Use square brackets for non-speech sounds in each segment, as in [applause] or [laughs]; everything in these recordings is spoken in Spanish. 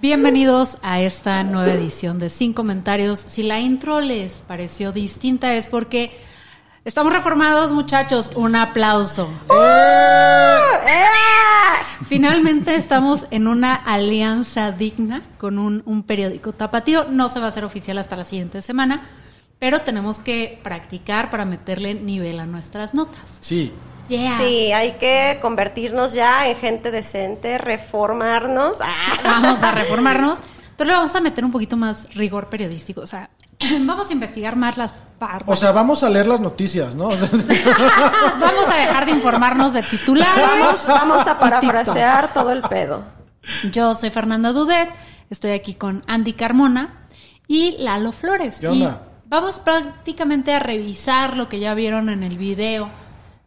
Bienvenidos a esta nueva edición de Sin Comentarios. Si la intro les pareció distinta es porque estamos reformados, muchachos. Un aplauso. Finalmente estamos en una alianza digna con un, un periódico tapatío. No se va a hacer oficial hasta la siguiente semana, pero tenemos que practicar para meterle nivel a nuestras notas. Sí. Yeah. Sí, hay que convertirnos ya en gente decente, reformarnos. Ah. Vamos a reformarnos. [laughs] Entonces le vamos a meter un poquito más rigor periodístico. O sea, [clears throat] vamos a investigar más las partes. O sea, vamos a leer las noticias, ¿no? [laughs] Vamos a dejar de informarnos de titulares. Vamos, vamos a parafrasear todo el pedo. Yo soy Fernanda Dudet, estoy aquí con Andy Carmona y Lalo Flores. ¿Qué onda? Y vamos prácticamente a revisar lo que ya vieron en el video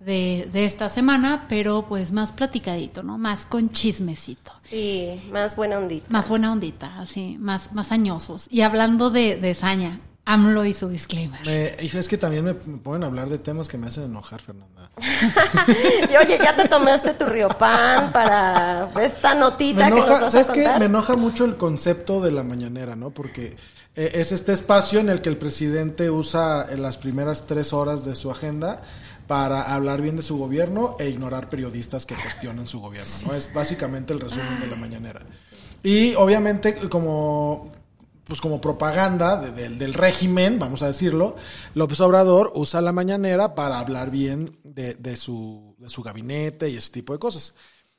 de, de esta semana, pero pues más platicadito, ¿no? Más con chismecito. Sí, más buena ondita. Más buena ondita, así, más, más añosos. Y hablando de, de saña, AMLO y su disclaimer. me- hijo, es que también me, a hablar de temas que me hacen enojar, Fernanda. [laughs] Y oye, ya te tomaste tu riopan para esta notita que nos vas a ¿sabes qué? Me enoja mucho el concepto de la mañanera, ¿no? Porque eh, es este espacio en el que el presidente usa eh, las primeras tres horas de su agenda para hablar bien de su gobierno e ignorar periodistas que cuestionan su gobierno, ¿no? Es básicamente el resumen de la mañanera. Y obviamente como pues como propaganda de- del- régimen, vamos a decirlo, López Obrador usa la mañanera para hablar bien de, de su, gabinete y ese tipo de cosas.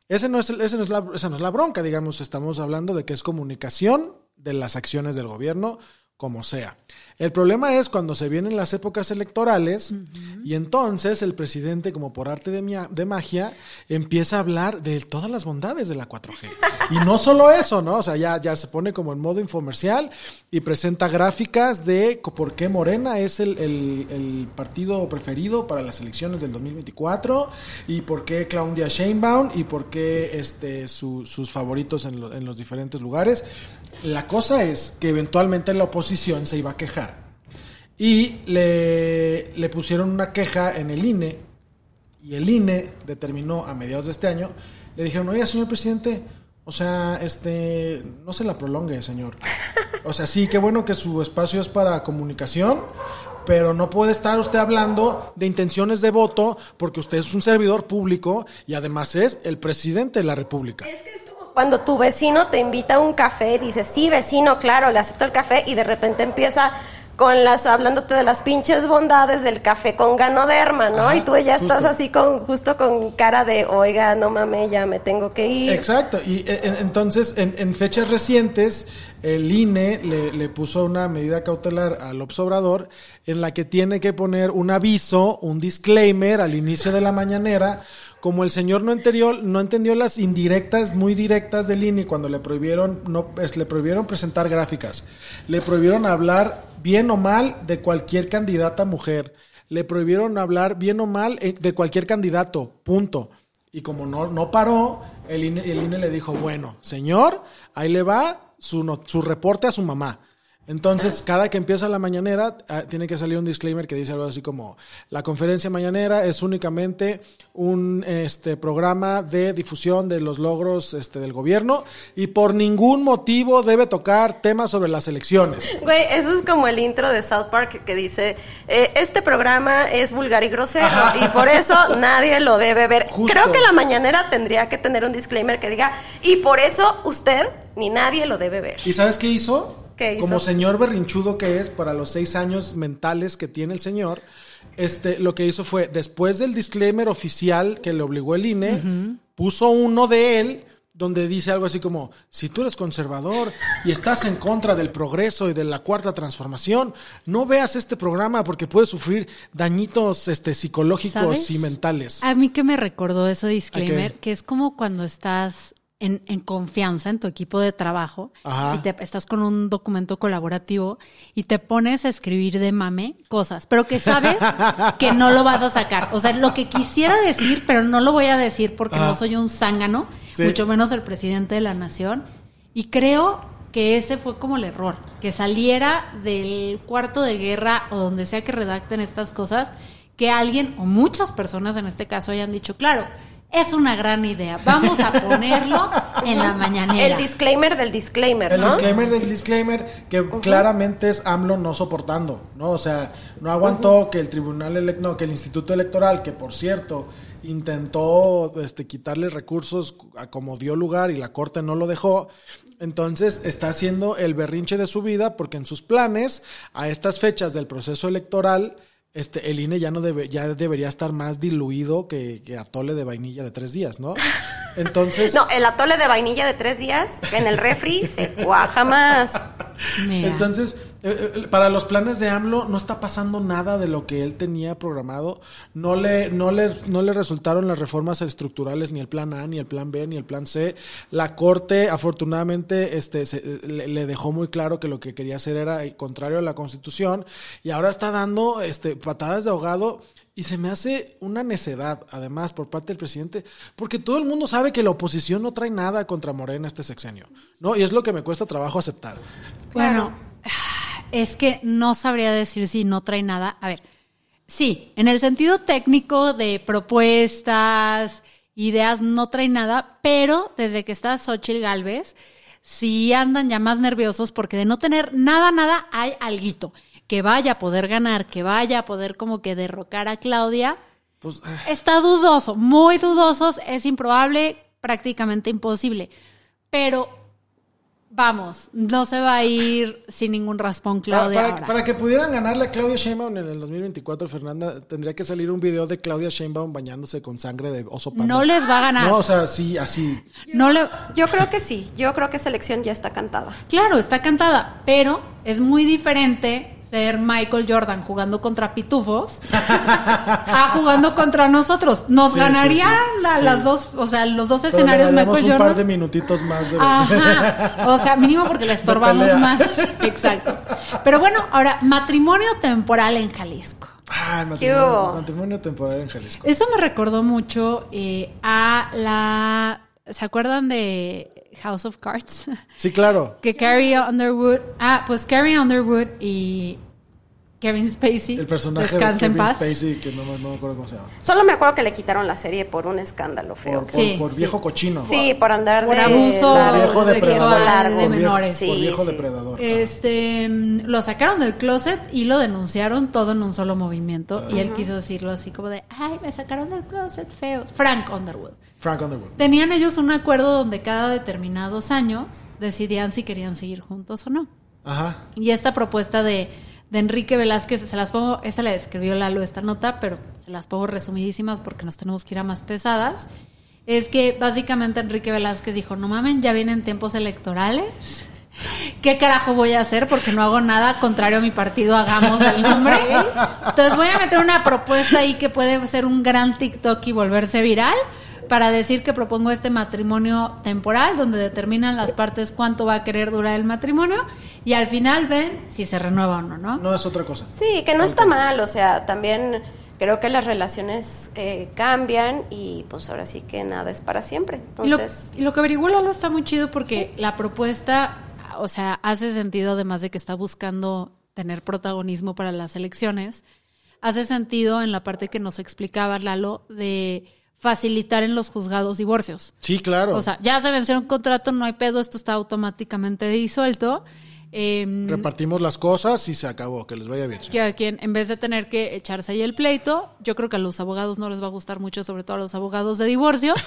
Ese no es, ese no es esa no es la bronca, digamos, estamos hablando de que es comunicación de las acciones del gobierno, como sea. El problema es cuando se vienen las épocas electorales y entonces el presidente, como por arte de, mia- de magia, empieza a hablar de todas las bondades de la 4G. Y no solo eso, ¿no? O sea, ya, ya se pone como en modo infomercial y presenta gráficas de por qué Morena es el, el- el partido preferido para las elecciones del 2024 y por qué Claudia Sheinbaum y por qué este, su- sus favoritos en, lo- en los diferentes lugares. La cosa es que eventualmente la oposición se iba a quejar y le, pusieron una queja en el INE y el INE determinó a mediados de este año, le dijeron, oiga, señor presidente, o sea, este, no se la prolongue, señor. O sea, sí, qué bueno que su espacio es para comunicación, pero no puede estar usted hablando de intenciones de voto porque usted es un servidor público y además es el presidente de la República. Cuando tu vecino te invita a un café, dices, sí, vecino, claro, le acepto el café, y de repente empieza con las, hablándote de las pinches bondades del café con ganoderma, ¿no? Ajá, y tú ya estás justo. así con, justo con cara de, oiga, no mames, ya me tengo que ir. Exacto, y en- entonces en, en fechas recientes el INE le, le puso una medida cautelar al Obrador en la que tiene que poner un aviso, un disclaimer al inicio de la mañanera, como el señor no entendió, no entendió las indirectas, muy directas del INE cuando le prohibieron, no, le prohibieron presentar gráficas, le prohibieron hablar bien o mal de cualquier candidata mujer, le prohibieron hablar bien o mal eh, de cualquier candidato, punto. Y como no, no paró, el INE, el INE le dijo, bueno, señor, ahí le va su, su reporte a su mamá. Entonces, cada que empieza la mañanera, ah, tiene que salir un disclaimer que dice algo así como, la conferencia mañanera es únicamente un este, programa de difusión de los logros este, del gobierno y por ningún motivo debe tocar temas sobre las elecciones. Güey, eso es como el intro de South Park que dice, eh, este programa es vulgar y grosero y por eso nadie lo debe ver. Justo. Creo que la mañanera tendría que tener un disclaimer que diga, y por eso usted ni nadie lo debe ver. ¿Y sabes qué hizo? Como señor berrinchudo que es para los seis años mentales que tiene el señor, este, lo que hizo fue, después del disclaimer oficial que le obligó el INE, puso uno de él donde dice algo así como, si tú eres conservador y estás en contra del progreso y de la cuarta transformación, no veas este programa porque puedes sufrir dañitos este, psicológicos ¿Sabes? y mentales. A mí que me recordó eso disclaimer, que es como cuando estás en, en confianza en tu equipo de trabajo Ajá. y te, estás con un documento colaborativo y te pones a escribir de mame cosas, pero que sabes [laughs] que no lo vas a sacar. O sea, lo que quisiera decir, pero no lo voy a decir porque Ajá. no soy un zángano, Sí. mucho menos el presidente de la nación. Y creo que ese fue como el error, que saliera del cuarto de guerra o donde sea que redacten estas cosas, que alguien o muchas personas en este caso hayan dicho, claro, es una gran idea, vamos a ponerlo en la mañanera. El disclaimer del disclaimer, El ¿no? disclaimer del disclaimer, que claramente es AMLO no soportando, ¿no? O sea, no aguantó que el tribunal elec- no, que el Instituto Electoral, que por cierto intentó este, quitarle recursos a como dio lugar y la corte no lo dejó. Entonces está haciendo el berrinche de su vida porque en sus planes, a estas fechas del proceso electoral, este, el INE ya no debe, ya debería estar más diluido que, que atole de vainilla de tres días, ¿no? [laughs] Entonces. No, el atole de vainilla de tres días en el refri se cuaja más. Entonces, eh, eh, para los planes de AMLO no está pasando nada de lo que él tenía programado. No le, no le, no le resultaron las reformas estructurales, ni el plan A, ni el plan B, ni el plan C. La Corte, afortunadamente, este, le, dejó muy claro que lo que quería hacer era contrario a la Constitución. Y ahora está dando este, patadas de ahogado. Y se me hace una necedad, además, por parte del presidente, porque todo el mundo sabe que la oposición no trae nada contra Morena este sexenio, ¿no? Y es lo que me cuesta trabajo aceptar. Bueno, [sighs] es que no sabría decir si no trae nada. A ver, sí, en el sentido técnico de propuestas, ideas, no trae nada, pero desde que está Xochitl Galvez, sí andan ya más nerviosos porque de no tener nada, nada, hay alguito. Que vaya a poder ganar, que vaya a poder como que derrocar a Claudia, Pues, ah, está dudoso, muy dudosos, es improbable, prácticamente imposible. Pero vamos, no se va a ir sin ningún raspón para, Claudia. para- ahora. para que pudieran ganarle a Claudia Sheinbaum en el 2024, Fernanda, tendría que salir un video de Claudia Sheinbaum bañándose con sangre de oso panda. No les va a ganar. No, o sea, sí, así. No le, Yo creo que sí. Yo creo que esa elección ya está cantada. claro, está cantada, pero es muy diferente ser Michael Jordan jugando contra pitufos a [laughs] jugando contra nosotros. Nos Sí, ganarían sí, sí. la- Sí. las dos, o sea, los dos Pero le escenarios daríamos Michael un Jordan. par de minutitos más de... Ajá. [laughs] O sea, mínimo porque le estorbamos más. [laughs] Exacto. Pero bueno, ahora, matrimonio temporal en Jalisco. Ah, el ¿Qué matrimonio, matrimonio temporal en Jalisco. Eso me recordó mucho eh, a la. ¿Se acuerdan de House of Cards? Sí, claro. que Carrie Underwood. Ah, pues Carrie Underwood y Kevin Spacey. El personaje de Kevin en paz. Spacey, que no, me- no me acuerdo cómo se llama. Solo me acuerdo que le quitaron la serie por un escándalo feo. Por, por- Sí, por sí. viejo cochino. Sí, por andar Por de abuso largo, Viejo de depredador. largo. de Por viejo- menores. Por Sí, viejo sí. depredador. Este lo sacaron del closet y lo denunciaron todo en un solo movimiento. Y él quiso decirlo así como de ay, me sacaron del closet feos. Frank Underwood. Frank Underwood. Tenían ellos un acuerdo donde cada determinados años decidían si querían seguir juntos o no. Ajá. Y esta propuesta de, de Enrique Velázquez, se las pongo, esta la escribió Lalo esta nota, pero se las pongo resumidísimas porque nos tenemos que ir a más pesadas. Es que básicamente Enrique Velázquez dijo, no mamen, ya vienen tiempos electorales. [laughs] ¿Qué carajo voy a hacer? Porque no hago nada contrario a mi partido, hagamos el nombre. Entonces voy a meter una propuesta ahí que puede ser un gran TikTok y volverse viral para decir que propongo este matrimonio temporal donde determinan las partes cuánto va a querer durar el matrimonio y al final ven si se renueva o no, ¿no? No es otra cosa. Sí, que no está mal, o sea, también creo que las relaciones eh, cambian y pues ahora sí que nada es para siempre. Y lo, Entonces, y lo que averiguó Lalo está muy chido porque la propuesta, o sea, hace sentido además de que está buscando tener protagonismo para las elecciones, hace sentido en la parte que nos explicaba Lalo de facilitar en los juzgados divorcios. Sí, claro. O sea, ya se venció un contrato, no hay pedo, esto está automáticamente disuelto. Em, Repartimos las cosas y se acabó. Que les vaya bien. que a quien en vez de tener que echarse ahí el pleito, yo creo que a los abogados no les va a gustar mucho, sobre todo a los abogados de divorcio. [laughs]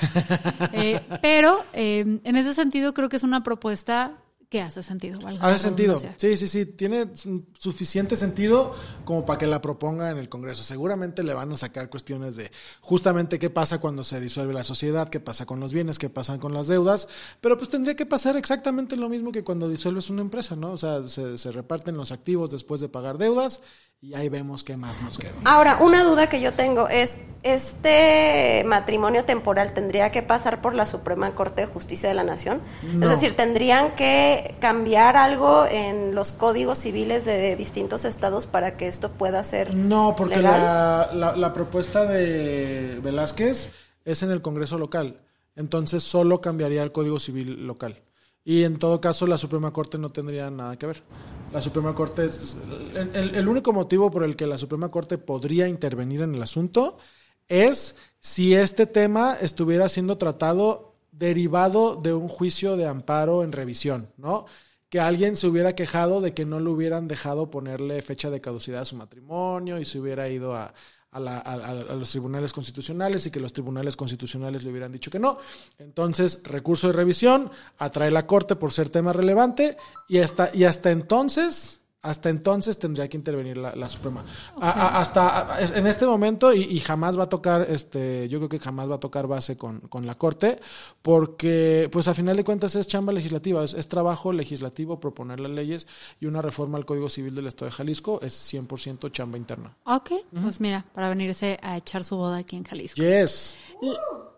Eh, pero eh, en ese sentido creo que es una propuesta que hace sentido. valga Hace sentido. Sí, sí, sí. Tiene su- suficiente sentido como para que la proponga en el Congreso. Seguramente le van a sacar cuestiones de justamente qué pasa cuando se disuelve la sociedad, qué pasa con los bienes, qué pasa con las deudas. Pero pues tendría que pasar exactamente lo mismo que cuando disuelves una empresa, ¿no? O sea, se, se reparten los activos después de pagar deudas y ahí vemos qué más nos queda. Ahora, una duda que yo tengo es, ¿este matrimonio temporal tendría que pasar por la Suprema Corte de Justicia de la Nación? No. Es decir, ¿tendrían que cambiar algo en los códigos civiles de distintos estados para que esto pueda ser No, porque legal? la, la- la propuesta de Velázquez es en el Congreso local. Entonces solo cambiaría el Código Civil local. Y en todo caso la Suprema Corte no tendría nada que ver. La Suprema Corte es... El, el- el único motivo por el que la Suprema Corte podría intervenir en el asunto es si este tema estuviera siendo tratado derivado de un juicio de amparo en revisión, ¿no? Que alguien se hubiera quejado de que no le hubieran dejado ponerle fecha de caducidad a su matrimonio y se hubiera ido a, los tribunales constitucionales y que los tribunales constitucionales le hubieran dicho que no. Entonces, recurso de revisión, atrae la Corte por ser tema relevante y hasta, y hasta entonces... Hasta entonces tendría que intervenir la, la Suprema. A- a- hasta a- en este momento, y, y jamás va a tocar, este, yo creo que jamás va a tocar base con, con la Corte, porque, pues a final de cuentas es chamba legislativa, es, es trabajo legislativo proponer las leyes y una reforma al Código Civil del Estado de Jalisco es 100% chamba interna. Ok, pues mira, para venirse a echar su boda aquí en Jalisco. Yes.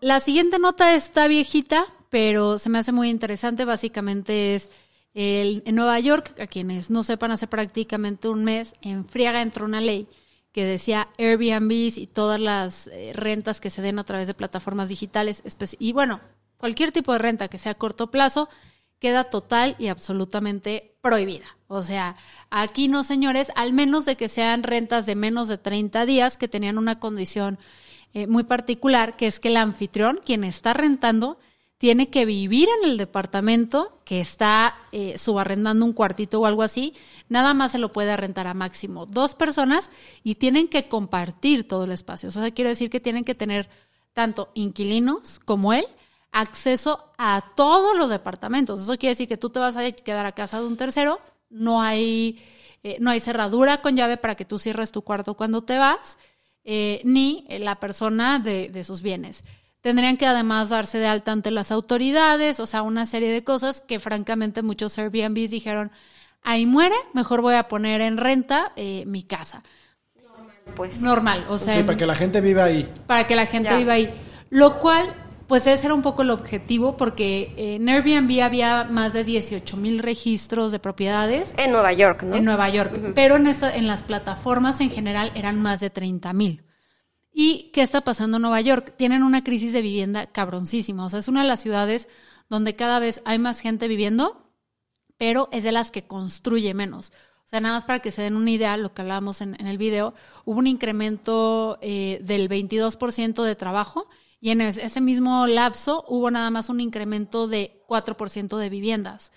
La siguiente nota está viejita, pero se me hace muy interesante. Básicamente es el, en Nueva York, a quienes no sepan, hace prácticamente un mes, en friega entró una ley que decía Airbnbs y todas las eh, rentas que se den a través de plataformas digitales, y bueno, cualquier tipo de renta que sea a corto plazo, queda total y absolutamente prohibida. O sea, aquí no, señores, al menos de que sean rentas de menos de 30 días que tenían una condición eh, muy particular, que es que el anfitrión, quien está rentando, tiene que vivir en el departamento que está eh, subarrendando un cuartito o algo así, nada más se lo puede rentar a máximo dos personas y tienen que compartir todo el espacio. O sea, quiere decir que tienen que tener tanto inquilinos como él acceso a todos los departamentos. Eso quiere decir que tú te vas a quedar a casa de un tercero, no hay, eh, no hay cerradura con llave para que tú cierres tu cuarto cuando te vas, eh, ni la persona de, de sus bienes. Tendrían que además darse de alta ante las autoridades, o sea, una serie de cosas que francamente muchos Airbnbs dijeron, ahí muere, mejor voy a poner en renta eh, mi casa. Pues Normal, o sea, Sí, para que la gente viva ahí. para que la gente Ya. viva ahí. Lo cual, pues ese era un poco el objetivo, porque en Airbnb había más de 18 mil registros de propiedades en Nueva York, ¿no? en Nueva York, pero en, esta, en las plataformas en general eran más de 30 mil. ¿Y qué está pasando en Nueva York? Tienen una crisis de vivienda cabroncísima. O sea, es una de las ciudades donde cada vez hay más gente viviendo, pero es de las que construye menos. O sea, nada más para que se den una idea, lo que hablábamos en, el video, hubo un incremento eh, del 22% de trabajo y en es- ese mismo lapso hubo nada más un incremento de 4% de viviendas.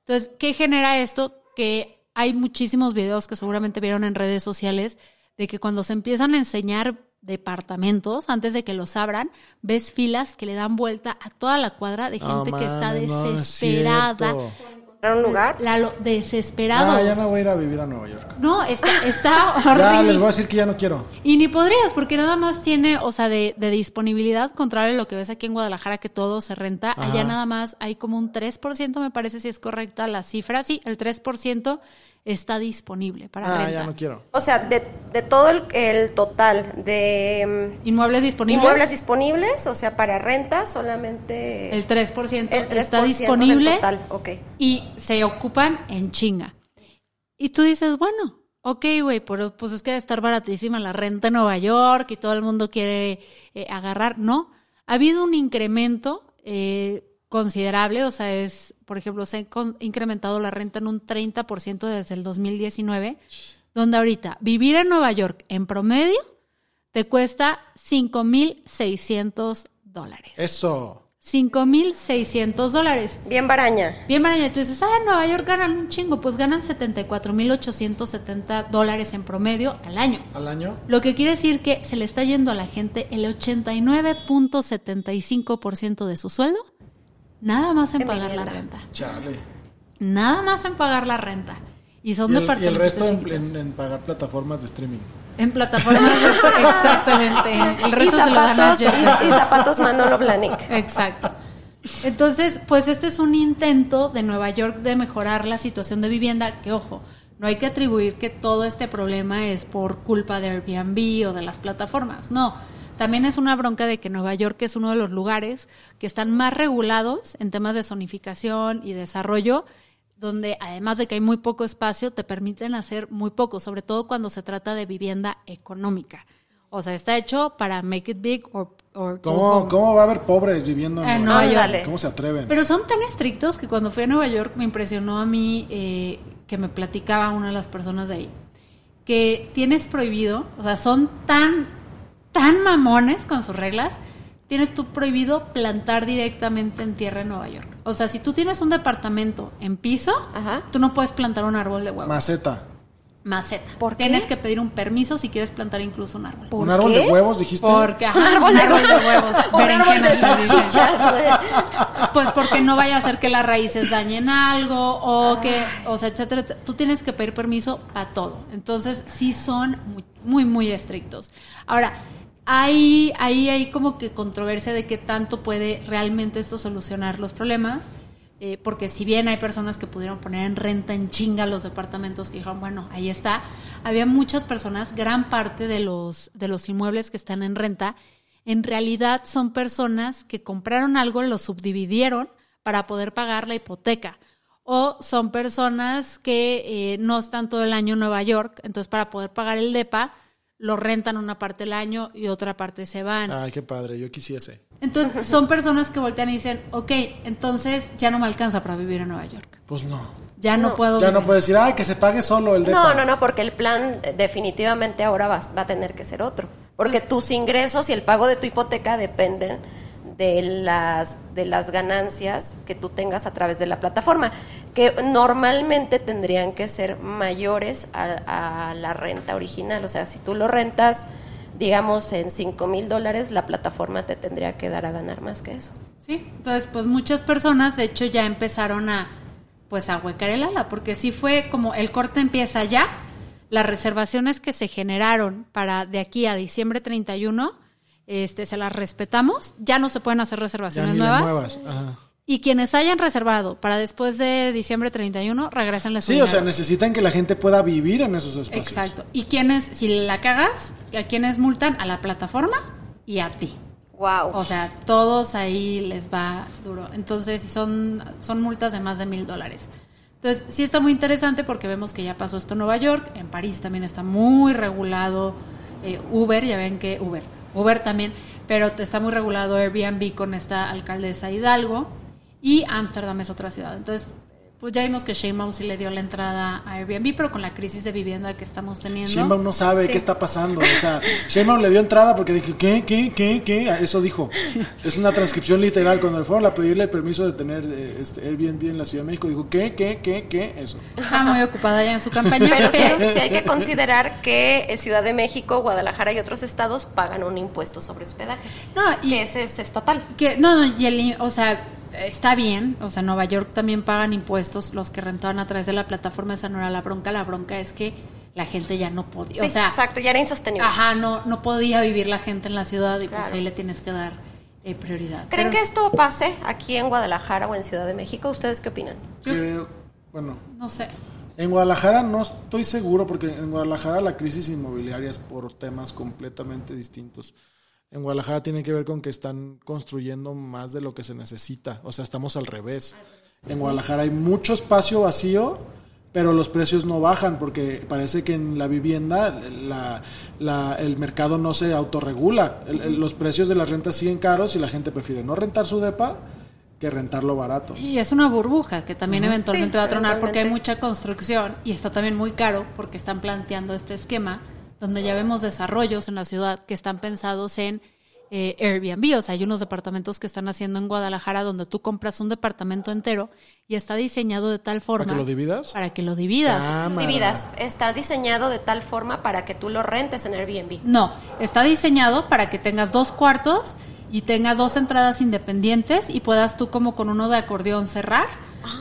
Entonces, ¿qué genera esto? Que hay muchísimos videos que seguramente vieron en redes sociales de que cuando se empiezan a enseñar departamentos, antes de que los abran, ves filas que le dan vuelta a toda la cuadra de gente que está mames, no es desesperada. cierto. ¿Para un lugar? Lalo, desesperados. Ah, ya no voy a ir a vivir a Nueva York. No, está, está [laughs] Ya horrible. les voy a decir que ya no quiero. Y ni podrías, porque nada más tiene, o sea, de, de disponibilidad, contrario a lo que ves aquí en Guadalajara, que todo se renta, Ajá. allá nada más hay como un 3%, me parece si es correcta la cifra. Sí, el 3% está disponible para Ah, renta. ya no quiero. O sea, de, de todo el, el total de Inmuebles mm, disponibles. inmuebles disponibles, o sea, para renta solamente el 3%, el 3% está del disponible total, ok. y se ocupan en chinga. Y tú dices, bueno, ok, güey, pero pues es que debe estar baratísima la renta en Nueva York y todo el mundo quiere eh, agarrar. No, ha habido un incremento eh, considerable, o sea, es, por ejemplo, se ha incrementado la renta en un 30% desde el 2019, donde ahorita vivir en Nueva York en promedio te cuesta 5.600 dólares. Eso. 5.600 dólares. Bien baraña. Bien, Mariana, tú dices, ah, en Nueva York ganan un chingo, pues ganan 74.870 dólares en promedio al año. ¿Al año? Lo que quiere decir que se le está yendo a la gente el 89.75% de su sueldo, nada más en En pagar la renta. Chale. nada más en pagar la renta. Y son Y el, y departamentos el resto en, en- en pagar plataformas de streaming. En plataformas, de- [laughs] exactamente. El Y resto se lo dan a y, y zapatos Manolo Blahnik. Exacto. Entonces, pues este es un intento de Nueva York de mejorar la situación de vivienda, que ojo, no hay que atribuir que todo este problema es por culpa de Airbnb o de las plataformas, no. También es una bronca de que Nueva York es uno de los lugares que están más regulados en temas de zonificación y desarrollo, donde además de que hay muy poco espacio, te permiten hacer muy poco, sobre todo cuando se trata de vivienda económica. O sea, está hecho para make it big or, ¿Cómo. ¿Cómo va a haber pobres viviendo en En Nueva? York. ¿Cómo se atreven? Pero son tan estrictos que cuando fui a Nueva York me impresionó a mí eh, que me platicaba una de las personas de ahí. Que tienes prohibido, o sea, son tan, tan mamones con sus reglas, tienes tú prohibido plantar directamente en tierra en Nueva York. O sea, si tú tienes un departamento en piso, Ajá. tú no puedes plantar un árbol de huevos. Maceta. Maceta. ¿Por qué? Tienes que pedir un permiso si quieres plantar incluso un árbol. ¿Por ¿Un árbol qué? de huevos, dijiste? Porque, ajá, Un árbol de huevos. Un árbol de salchichas. Pues porque no vaya a ser que las raíces dañen algo o que, o sea, etcétera, etcétera. Tú tienes que pedir permiso para todo. Entonces, sí son muy, muy, muy estrictos. Ahora, hay, ahí hay como que controversia de qué tanto puede realmente esto solucionar los problemas. eh, porque si bien hay personas que pudieron poner en renta en chinga los departamentos que dijeron, bueno, ahí está, había muchas personas, gran parte de los, de los inmuebles que están en renta, en realidad son personas que compraron algo, lo subdividieron para poder pagar la hipoteca. O son personas que eh, no están todo el año en Nueva York, entonces para poder pagar el DEPA, lo rentan una parte del año y otra parte se van. Ay, qué padre, yo quisiese. Entonces son personas que voltean y dicen, ok, entonces ya no me alcanza para vivir en Nueva York. Pues no. Ya no, No. puedo Ya no vivir". puedes decir, ay, que se pague solo el depa. No, no, no, porque el plan definitivamente ahora va, va a tener que ser otro. Porque tus ingresos y el pago de tu hipoteca dependen de las, de las ganancias que tú tengas a través de la plataforma, que normalmente tendrían que ser mayores a, la renta original. O sea, si tú lo rentas, digamos, en 5 mil dólares, la plataforma te tendría que dar a ganar más que eso. Sí, entonces pues muchas personas de hecho ya empezaron a pues a huecar el ala, porque sí fue como el corte empieza ya, las reservaciones que se generaron para de aquí a diciembre 31, este se las respetamos, ya no se pueden hacer Ya reservaciones nuevas. Ajá. Y quienes hayan reservado para después de diciembre 31, regresen Sí, o sea, necesitan que la gente pueda vivir en esos espacios. Exacto. Y quienes, si la cagas, a quienes multan a la plataforma y a ti. Wow. O sea, todos ahí les va duro. Entonces, son, son multas de más de mil dólares. Entonces, sí está muy interesante porque vemos que ya pasó esto en Nueva York, en París también está muy regulado eh, Uber, ya ven que Uber, Uber también, pero está muy regulado Airbnb con esta alcaldesa Hidalgo y Ámsterdam es otra ciudad. Entonces, pues ya vimos que Sheinbaum sí le dio la entrada a Airbnb, pero con la crisis de vivienda que estamos teniendo. Sheinbaum no sabe Sí. qué está pasando. O sea, Sheinbaum le dio entrada porque dije, ¿qué, qué, qué, qué? Eso dijo. Es una transcripción literal. Cuando le fueron a pedirle el permiso de tener eh, este Airbnb en la Ciudad de México, dijo, ¿qué, qué, qué, qué? Eso. Está muy ocupada ya en su campaña, Pero sí, pero... hay- sí hay que considerar que eh, Ciudad de México, Guadalajara y otros estados pagan un impuesto sobre hospedaje. No, y Que ese es estatal. que no, no, y el, o sea, está bien, o sea, Nueva York también pagan impuestos los que rentaban a través de la plataforma, esa no era la bronca, la bronca es que la gente ya no podía, Sí, o sea, exacto, ya era insostenible. ajá, no no podía vivir la gente en la ciudad y pues ahí le tienes que dar eh, prioridad. ¿Creen Pero que esto pase aquí en Guadalajara o en Ciudad de México? ¿Ustedes qué opinan? Bueno, no sé. en Guadalajara no estoy seguro porque en Guadalajara la crisis inmobiliaria es por temas completamente distintos. En Guadalajara tiene que ver con que están construyendo más de lo que se necesita. O sea, estamos al revés. En Guadalajara hay mucho espacio vacío, pero los precios no bajan porque parece que en la vivienda la- la- el mercado no se autorregula. El- el- los precios de las rentas siguen caros y la gente prefiere no rentar su depa que rentarlo barato. Y es una burbuja que también eventualmente Sí, va a tronar porque hay mucha construcción y está también muy caro porque están planteando este esquema donde ya vemos desarrollos en la ciudad que están pensados en eh, Airbnb. O sea, hay unos departamentos que están haciendo en Guadalajara donde tú compras un departamento entero y está diseñado de tal forma. que lo dividas? Para que lo dividas. Cámara. Dividas. Está diseñado de tal forma para que tú lo rentes en Airbnb. No, está diseñado para que tengas dos cuartos y tenga dos entradas independientes y puedas tú como con uno de acordeón cerrar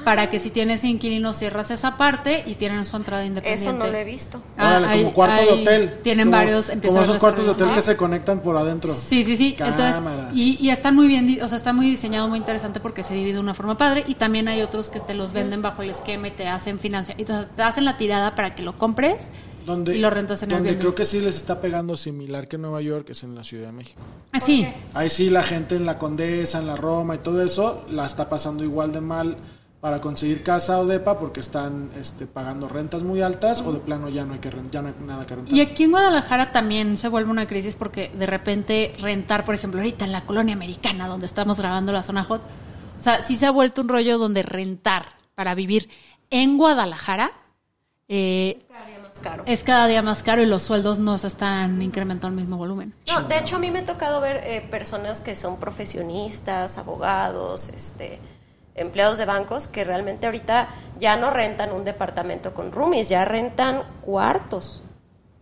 para que si tienes inquilinos cierras esa parte y tienen su entrada independiente. Eso no lo he visto. Ah, Órale, hay- como cuarto hay- de hotel. Tienen Como- varios. Como esos cuartos de hotel que se conectan por adentro. Sí, sí, sí. Entonces, y, y están muy bien, o sea, está muy diseñado, muy interesante porque se divide de una forma padre. Y también hay otros que te los venden bajo el esquema y te hacen financiar. Entonces, te hacen la tirada para que lo compres Donde, y lo rentas en donde Airbnb. creo que sí les está pegando similar que en Nueva York, es en la Ciudad de México. Así. Ahí sí la gente en la Condesa, en la Roma y todo eso la está pasando igual de mal para conseguir casa o depa porque están este, pagando rentas muy altas o de plano ya no hay que ya no hay nada que rentar. Y aquí en Guadalajara también se vuelve una crisis porque de repente rentar, por ejemplo, ahorita en la colonia americana donde estamos grabando la zona hot, o sea, sí se ha vuelto un rollo donde rentar para vivir en Guadalajara eh, Cada día más caro. es cada día más caro y los sueldos no se están incrementando al mismo volumen. No, de hecho a mí me ha tocado ver eh, personas que son profesionistas, abogados, este, empleados de bancos que realmente ahorita ya no rentan un departamento con roomies, ya rentan cuartos.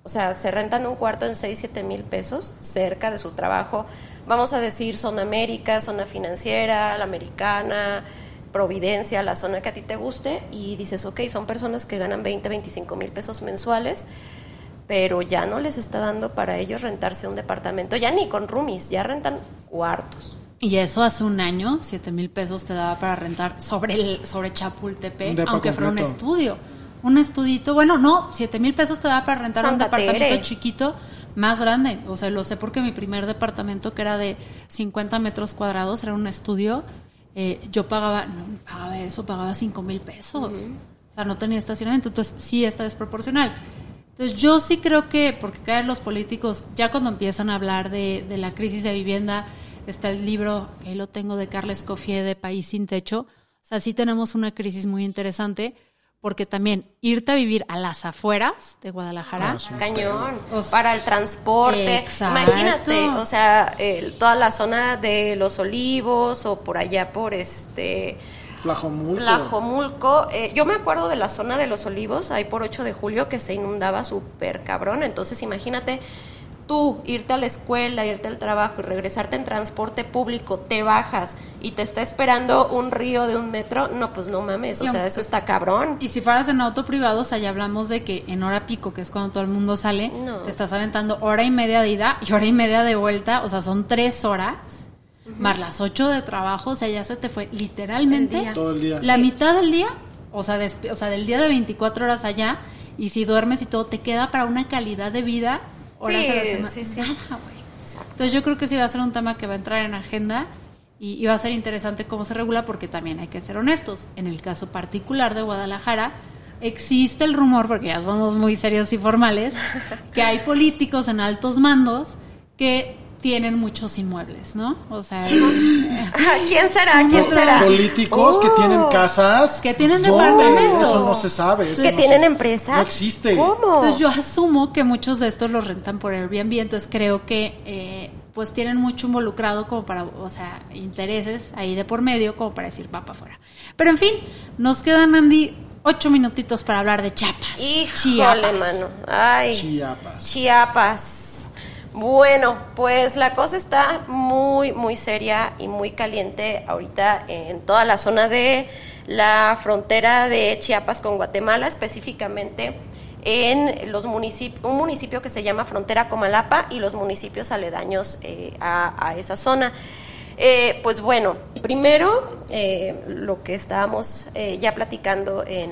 O sea, se rentan un cuarto en 6, 7 mil pesos cerca de su trabajo. Vamos a decir zona América, zona financiera, la americana, Providencia, la zona que a ti te guste. Y dices, ok, son personas que ganan 20, 25 mil pesos mensuales pero ya no les está dando para ellos rentarse un departamento, ya ni con roomies, ya rentan cuartos. Y eso hace un año, 7 mil pesos te daba para rentar sobre el sobre Chapultepec, aunque fuera un estudio. Un estudito, bueno, no, 7 mil pesos te daba para rentar Santa un departamento Tere. chiquito más grande. O sea, lo sé porque mi primer departamento, que era de 50 metros cuadrados, era un estudio, eh, yo pagaba, no pagaba eso, pagaba 5 mil pesos. O sea, no tenía estacionamiento. Entonces, sí está desproporcional. Entonces, yo sí creo que, porque caen los políticos, ya cuando empiezan a hablar de, de la crisis de vivienda, está el libro, que ahí lo tengo, de Carles Cofié, de País sin Techo. O sea, sí tenemos una crisis muy interesante, porque también irte a vivir a las afueras de Guadalajara, Cañón, O sea, para el transporte. exacto. Imagínate, o sea, el- toda la zona de los olivos o por allá por este Tlajomulco. Tlajomulco. eh, yo me acuerdo de la zona de los olivos, ahí por 8 de julio, que se inundaba súper cabrón. Entonces, imagínate tú irte a la escuela, irte al trabajo y regresarte en transporte público, te bajas y te está esperando un río de un metro. No, pues no mames, o Y sea, eso está cabrón. Y si fueras en auto privado, o sea, ya hablamos de que en hora pico, que es cuando todo el mundo sale, No. te estás aventando hora y media de ida y hora y media de vuelta, o sea, son tres horas, más las ocho de trabajo, o sea, ya se te fue literalmente El día. Todo el día. la Sí. mitad del día, o sea, o sea, del día de 24 horas allá, y si duermes y todo, te queda para una calidad de vida horas Sí, a la semana. sí, sí. Nada, güey. Exacto. Entonces yo creo que sí va a ser un tema que va a entrar en agenda y, y va a ser interesante cómo se regula porque también hay que ser honestos. En el caso particular de Guadalajara existe el rumor, porque ya somos muy serios y formales, que hay [laughs] políticos en altos mandos que tienen muchos inmuebles, ¿no? O sea, [gasps] ¿Quién será? ¿Quién Otros será? Políticos que Oh. tienen casas. Que tienen departamentos. Eso no se sabe. eso Que no tienen se- empresas. No existe. ¿Cómo? Entonces yo asumo que muchos de estos los rentan por Airbnb, entonces creo que eh, pues tienen mucho involucrado como para, o sea, intereses ahí de por medio como para decir va para afuera. Pero en fin, nos quedan, Andy, ocho minutitos para hablar de Chiapas. Híjole, Chiapas. mano. Ay. Chiapas. Chiapas. Bueno, pues la cosa está muy, muy seria y muy caliente ahorita en toda la zona de la frontera de Chiapas con Guatemala, específicamente en los municipios, un municipio que se llama Frontera Comalapa y los municipios aledaños eh, a, esa zona. Eh, pues bueno, primero eh, lo que estábamos ya platicando en,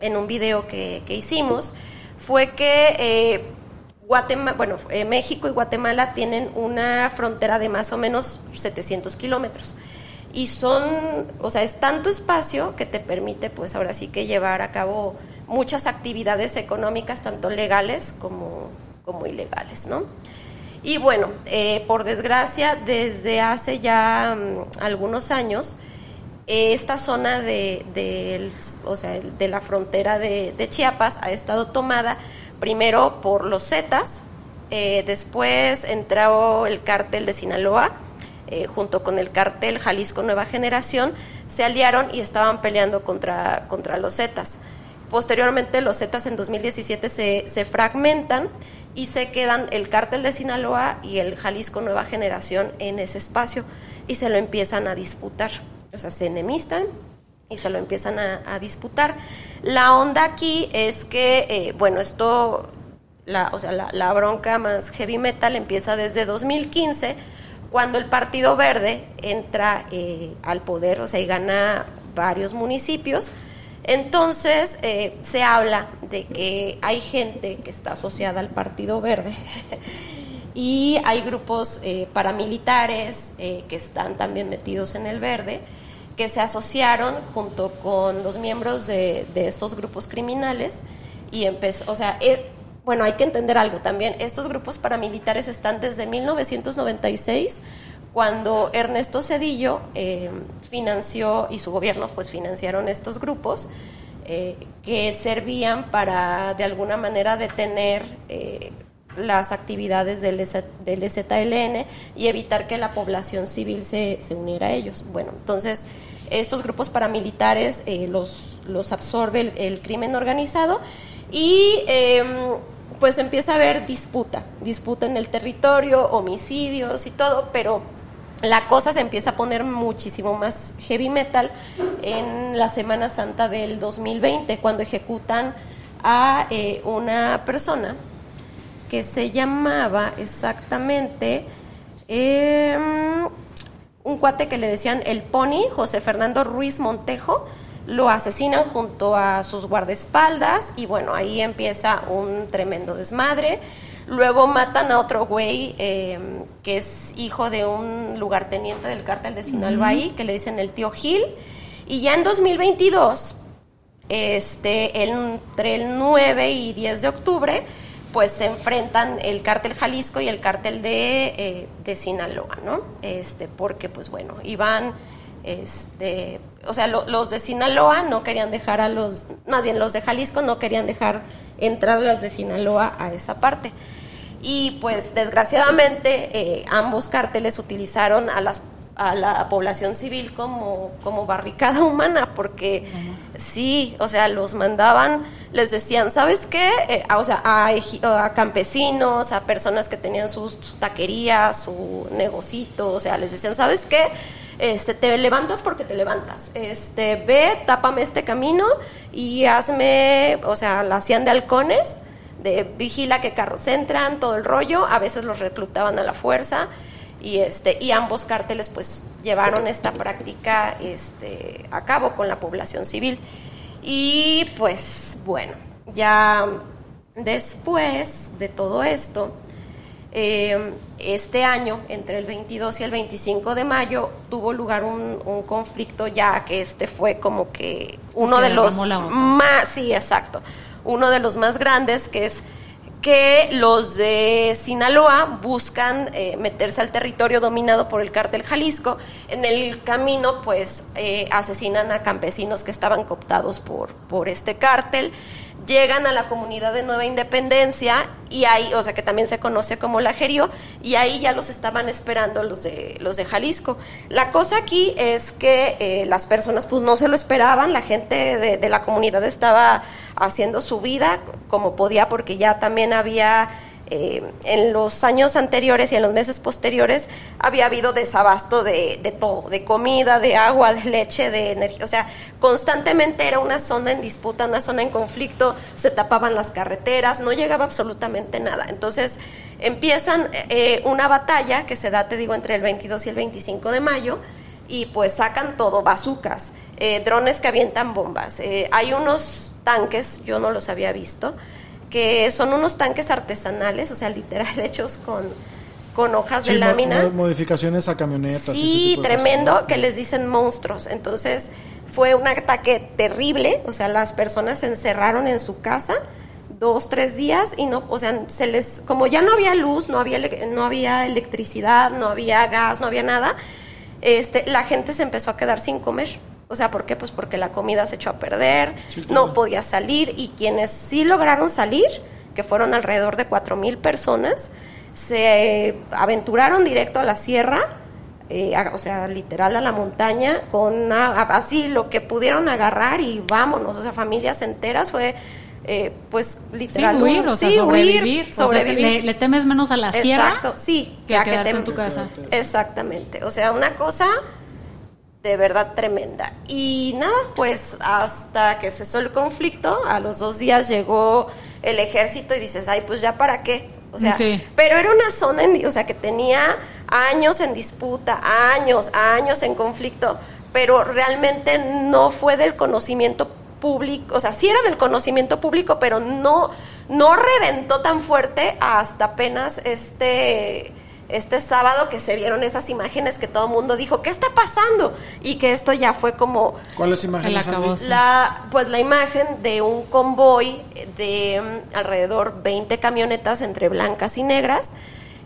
en un video que, que hicimos fue que Guatemala, bueno, eh, México y Guatemala tienen una frontera de más o menos 700 kilómetros. Y son, o sea, es tanto espacio que te permite, pues ahora sí que llevar a cabo muchas actividades económicas, tanto legales como, como ilegales, ¿no? Y bueno, eh, por desgracia, desde hace ya mm, algunos años, esta zona de, o sea, de la frontera de Chiapas ha estado tomada primero por los Zetas, eh, después entró el cártel de Sinaloa, eh, junto con el cártel Jalisco Nueva Generación, se aliaron y estaban peleando contra, contra los Zetas. Posteriormente los Zetas en 2017 se, se fragmentan y se quedan el cártel de Sinaloa y el Jalisco Nueva Generación en ese espacio y se lo empiezan a disputar. O sea, se enemistan y se lo empiezan a, disputar. La onda aquí es que, eh, bueno, esto, la, o sea, la, bronca más heavy metal empieza desde 2015, cuando el Partido Verde entra eh, al poder, o sea, y gana varios municipios. Entonces eh, se habla de que hay gente que está asociada al Partido Verde [laughs] y hay grupos paramilitares que están también metidos en el verde que se asociaron junto con los miembros de, estos grupos criminales y empezó, o sea, eh, bueno, hay que entender algo también, estos grupos paramilitares están desde 1996 cuando Ernesto Cedillo eh, financió y su gobierno pues financiaron estos grupos eh, que servían para de alguna manera detener las actividades del, del EZLN y evitar que la población civil se, se uniera a ellos. Bueno, entonces estos grupos paramilitares eh, los, los absorbe el, crimen organizado y em, pues empieza a haber disputa, disputa en el territorio, homicidios y todo, pero la cosa se empieza a poner muchísimo más heavy metal en la Semana Santa del 2020, cuando ejecutan a eh, una persona que se llamaba exactamente em, un cuate que le decían el Pony, José Fernando Ruiz Montejo, lo asesinan junto a sus guardaespaldas y bueno, ahí empieza un tremendo desmadre. Luego matan a otro güey em, que es hijo de un lugarteniente del cártel de Sinaloa, que le dicen el tío Gil. Y ya en 2022, este, entre el 9 y 10 de octubre, pues se enfrentan el cártel Jalisco y el cártel de, eh, de Sinaloa, ¿no? Este, porque pues bueno, iban, este, o sea, los de Sinaloa no querían dejar a los, más bien los de Jalisco no querían dejar entrar a los de Sinaloa a esa parte. Y pues desgraciadamente eh, ambos cárteles utilizaron a las a la población civil como, como barricada humana, porque sí, o sea, los mandaban, les decían, ¿sabes qué? Eh, o sea, a, campesinos, a personas que tenían sus, taquerías, su negocito, o sea, les decían, ¿sabes qué? Este, te levantas porque te levantas. Este, ve, tápame este camino y hazme, o sea, la hacían de halcones, de vigila que carros entran, todo el rollo, a veces los reclutaban a la fuerza y este y ambos cárteles pues llevaron esta práctica este a cabo con la población civil. Y pues bueno ya después de todo esto eh, este año entre el 22 y el 25 de mayo tuvo lugar un, conflicto ya que este fue como que uno de los más sí exacto uno de los más grandes que es que los de Sinaloa buscan eh, meterse al territorio dominado por el cártel Jalisco. En el camino, pues, eh, asesinan a campesinos que estaban cooptados por, por este cártel. Llegan a la comunidad de Nueva Independencia y ahí, o sea, que también se conoce como la Jerio, y ahí ya los estaban esperando los de, los de Jalisco. La cosa aquí es que eh, las personas, pues, no se lo esperaban, la gente de, de la comunidad estaba haciendo su vida como podía porque ya también había eh, en los años anteriores y en los meses posteriores había habido desabasto de, todo, de comida, de agua, de leche, de energía. O sea, constantemente era una zona en disputa, una zona en conflicto, se tapaban las carreteras, no llegaba absolutamente nada. Entonces empiezan eh, una batalla que se da, te digo, entre el 22 y el 25 de mayo y pues sacan todo, bazucas, eh, drones que avientan bombas. hay unos tanques, yo no los había visto, que son unos tanques artesanales, o sea, literal [laughs] hechos con, con hojas de lámina. modificaciones a camionetas. Sí, tremendo, que les dicen monstruos. Entonces fue un ataque terrible, o sea, las personas se encerraron en su casa dos, tres días y no, o sea, se les, como ya no había luz, no había, no había electricidad, no había gas, no había nada, este, la gente se empezó a quedar sin comer. O sea, ¿por qué? Pues porque la comida se echó a perder, no podía salir y quienes sí lograron salir, que fueron alrededor de cuatro mil personas, se aventuraron directo a la sierra, eh, o sea, literal a la montaña, con así lo que pudieron agarrar y vámonos, o sea, familias enteras fue... Eh, pues literal sí, huir, o sea, sobrevivir, sobrevivir. le, temes menos a la sierra Exacto, sí, que a quedarte en tu casa. Exactamente, o sea, una cosa de verdad tremenda. Y nada, pues hasta que cesó el conflicto, a los dos días llegó el ejército y dices, ay, pues ya para qué. O sea, Sí. pero era una zona, en- o sea, que tenía años en disputa, años, años en conflicto, pero realmente no fue del conocimiento público, o sea, sí era del conocimiento público, pero no, no reventó tan fuerte hasta apenas este, este sábado que se vieron esas imágenes que todo el mundo dijo, ¿qué está pasando? Y que esto ya fue como ¿Cuáles imágenes, la, pues la imagen de un convoy de mm, alrededor 20 camionetas entre blancas y negras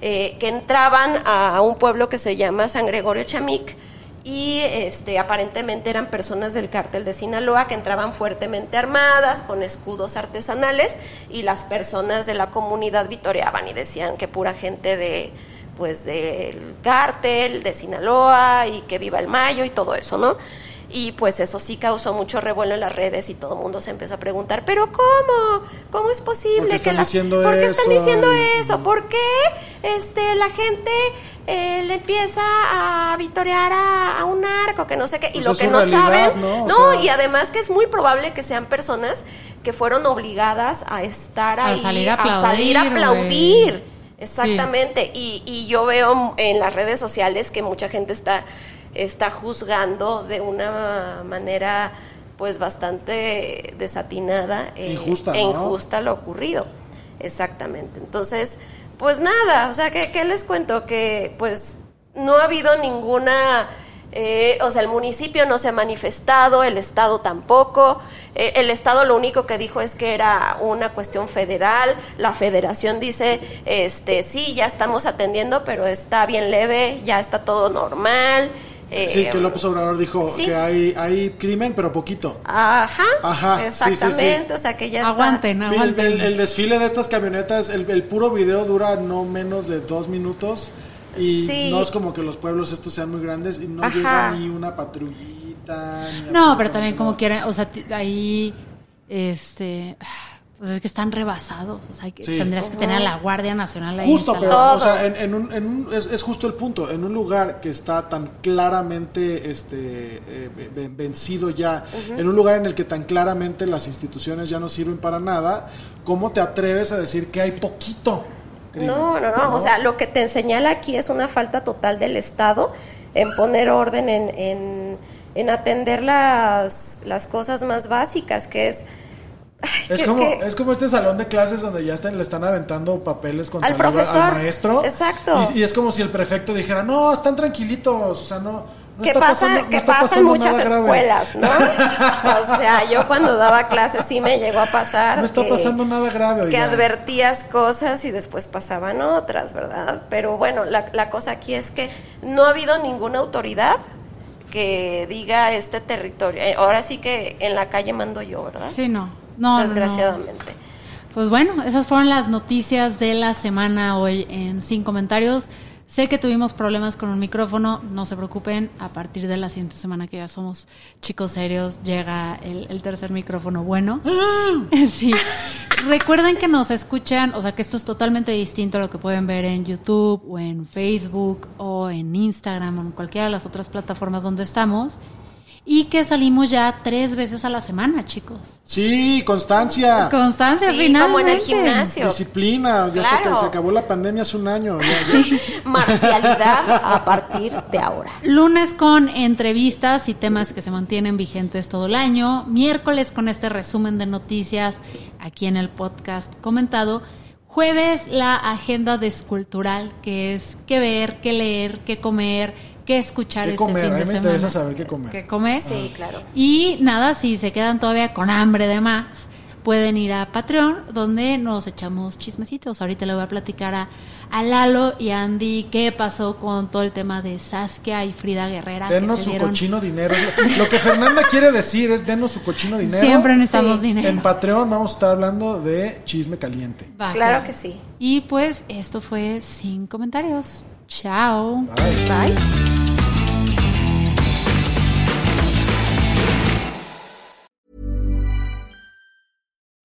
eh, que entraban a un pueblo que se llama San Gregorio Chamic y este aparentemente eran personas del cártel de Sinaloa que entraban fuertemente armadas con escudos artesanales y las personas de la comunidad vitoreaban y decían que pura gente de pues del cártel de Sinaloa y que viva el mayo y todo eso, ¿no? Y pues eso sí causó mucho revuelo en las redes y todo el mundo se empezó a preguntar, pero ¿cómo? ¿Cómo es posible ¿Por qué que la- diciendo ¿Por qué están diciendo eso? ¿Por qué este, la gente eh, le empieza a vitorear a, a un narco que no sé qué? Y Pues lo que no realidad, saben, ¿no? O no, sea- y además que es muy probable que sean personas que fueron obligadas a estar A ahí, salir a salir a aplaudir, aplaudir. Exactamente. Y, y yo veo en las redes sociales que mucha gente está, está juzgando de una manera pues bastante desatinada eh, Injusta, e ¿no? injusta lo ocurrido. Exactamente. Entonces, pues nada, o sea, ¿qué, qué les cuento? Que pues no ha habido ninguna, eh, o sea, el municipio no se ha manifestado, el Estado tampoco. Eh, el Estado lo único que dijo es que era una cuestión federal. La federación dice, este, sí, ya estamos atendiendo, pero está bien leve, ya está todo normal. Eh, Sí, que López Obrador dijo sí. que hay, hay crimen, pero poquito. Ajá, Ajá, sí, sí, sí. exactamente, o sea que ya Aguanten, El, aguanten. el- el desfile de estas camionetas, el, el puro video dura no menos de dos minutos. Y Sí. no es como que los pueblos estos sean muy grandes y no Ajá. llega ni una patrullita. ni No, pero también como nada. quieren, o sea, ahí, este, pues es que están rebasados, o sea, que- Sí. tendrías que tener a la Guardia Nacional ahí Justo, pero, o sea, en, en un, en un- es, es justo el punto. En un lugar que está tan claramente este, eh, ven- vencido ya, en un lugar en el que tan claramente las instituciones ya no sirven para nada, ¿cómo te atreves a decir que hay poquito? No, no, no, O sea, lo que te señala aquí es una falta total del Estado en poner orden en, en, en atender las, las cosas más básicas, que es... ay, Es que- como, que- es como este salón de clases donde ya están, le están aventando papeles con Al saliva profesor. al maestro. Exacto. Y, y es como si el prefecto dijera, no, están tranquilitos, o sea, no, no que pasa, pasando, que pasa en muchas nada grave". escuelas, ¿no? O sea, yo cuando daba clases sí me llegó a pasar. No está que- pasando nada grave, Que advertías cosas y después pasaban otras, ¿verdad? Pero bueno, la, la cosa aquí es que no ha habido ninguna autoridad que diga este territorio. Eh, Ahora sí que en la calle mando yo, ¿verdad? Sí, no, no, no, no. Desgraciadamente. Pues bueno, esas fueron las noticias de la semana hoy en Sin Comentarios. Sé que tuvimos problemas con un micrófono, no se preocupen, a partir de la siguiente semana que ya somos chicos serios, llega el, el tercer micrófono bueno. [laughs] Sí. Recuerden que nos escuchan, o sea que esto es totalmente distinto a lo que pueden ver en YouTube o en Facebook o en Instagram o en cualquiera de las otras plataformas donde estamos. Y que salimos ya tres veces a la semana, chicos. Sí, constancia. Constancia, Sí, finalmente. como en el gimnasio. Disciplina, ya sé Claro. que se acabó la pandemia hace un año. ya- ya. Marcialidad a partir de ahora. Lunes con entrevistas y temas que se mantienen vigentes todo el año. Miércoles con este resumen de noticias aquí en el podcast comentado. Jueves la agenda descultural, que es qué ver, qué leer, qué comer, qué escuchar ¿Qué este comer? fin A de mí me semana. interesa saber qué comer. ¿Qué comer? Sí, claro. Y nada, si se quedan todavía con hambre de más, pueden ir a Patreon, donde nos echamos chismecitos. Ahorita le voy a platicar a, a Lalo y a Andy qué pasó con todo el tema de Saskia y Frida Guerrera. que Denos se su dieron- cochino dinero. Lo que Fernanda quiere decir es denos su cochino dinero. Siempre necesitamos Sí. dinero. En Patreon vamos a estar hablando de chisme caliente. Va, Claro que sí. Y pues esto fue sin comentarios. Chao. Bye. Bye.